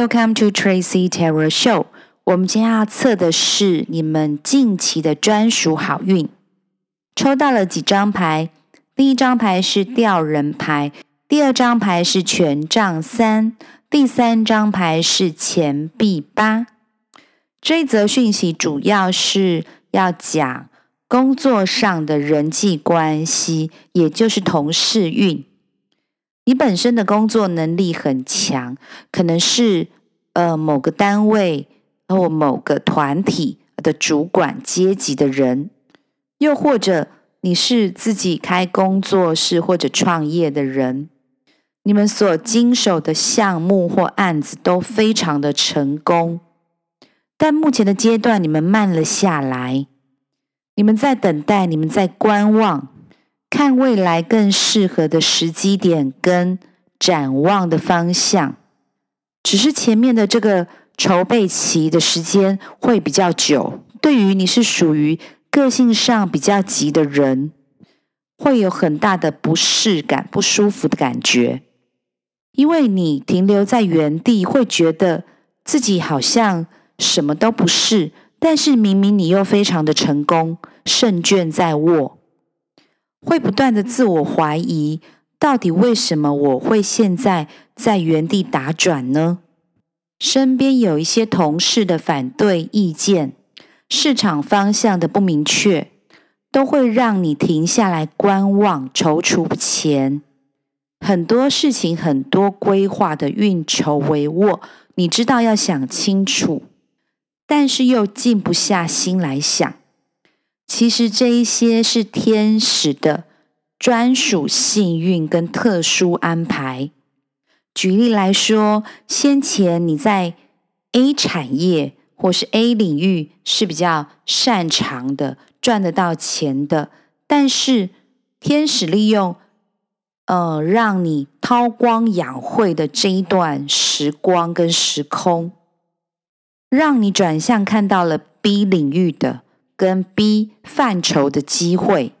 Welcome to Tracy Tarot Show。我们今天要测的是你们近期的专属好运。抽到了几张牌？第一张牌是吊人牌，第二张牌是权杖三，第三张牌是钱币八。这一则讯息主要是要讲工作上的人际关系，也就是同事运。你本身的工作能力很强，可能是呃某个单位或某个团体的主管阶级的人，又或者你是自己开工作室或者创业的人，你们所经手的项目或案子都非常的成功，但目前的阶段你们慢了下来，你们在等待，你们在观望。看未来更适合的时机点跟展望的方向，只是前面的这个筹备期的时间会比较久。对于你是属于个性上比较急的人，会有很大的不适感、不舒服的感觉，因为你停留在原地，会觉得自己好像什么都不是，但是明明你又非常的成功，胜券在握。会不断的自我怀疑，到底为什么我会现在在原地打转呢？身边有一些同事的反对意见，市场方向的不明确，都会让你停下来观望，踌躇不前。很多事情，很多规划的运筹帷幄，你知道要想清楚，但是又静不下心来想。其实这一些是天使的专属幸运跟特殊安排。举例来说，先前你在 A 产业或是 A 领域是比较擅长的，赚得到钱的，但是天使利用呃让你韬光养晦的这一段时光跟时空，让你转向看到了 B 领域的。跟 B 范畴的机会，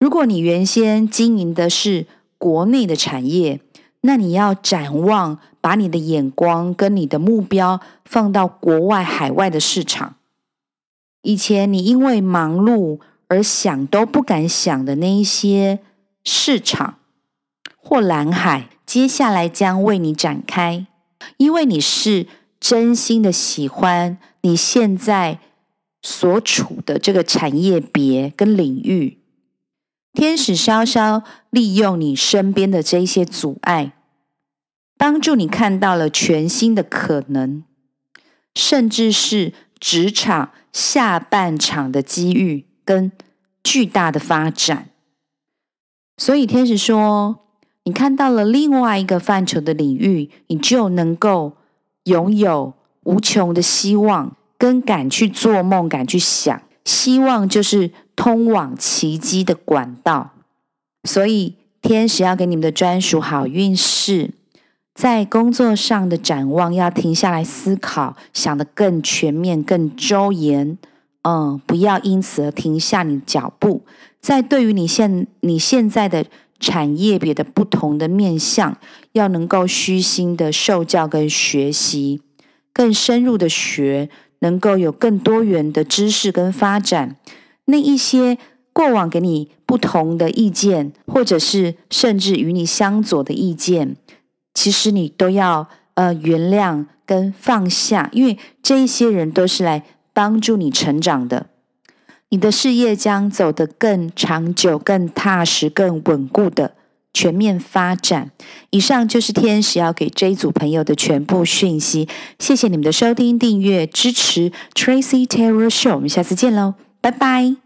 如果你原先经营的是国内的产业，那你要展望，把你的眼光跟你的目标放到国外、海外的市场。以前你因为忙碌而想都不敢想的那一些市场或蓝海，接下来将为你展开，因为你是真心的喜欢你现在。所处的这个产业别跟领域，天使稍稍利用你身边的这一些阻碍，帮助你看到了全新的可能，甚至是职场下半场的机遇跟巨大的发展。所以天使说，你看到了另外一个范畴的领域，你就能够拥有无穷的希望。跟敢去做梦，敢去想，希望就是通往奇迹的管道。所以天使要给你们的专属好运是，在工作上的展望要停下来思考，想得更全面、更周延。嗯，不要因此而停下你的脚步。在对于你现你现在的产业别的不同的面向，要能够虚心的受教跟学习，更深入的学。能够有更多元的知识跟发展，那一些过往给你不同的意见，或者是甚至与你相左的意见，其实你都要呃原谅跟放下，因为这一些人都是来帮助你成长的，你的事业将走得更长久、更踏实、更稳固的。全面发展。以上就是天使要给这一组朋友的全部讯息。谢谢你们的收听、订阅、支持。Tracy Terror Show，我们下次见喽，拜拜。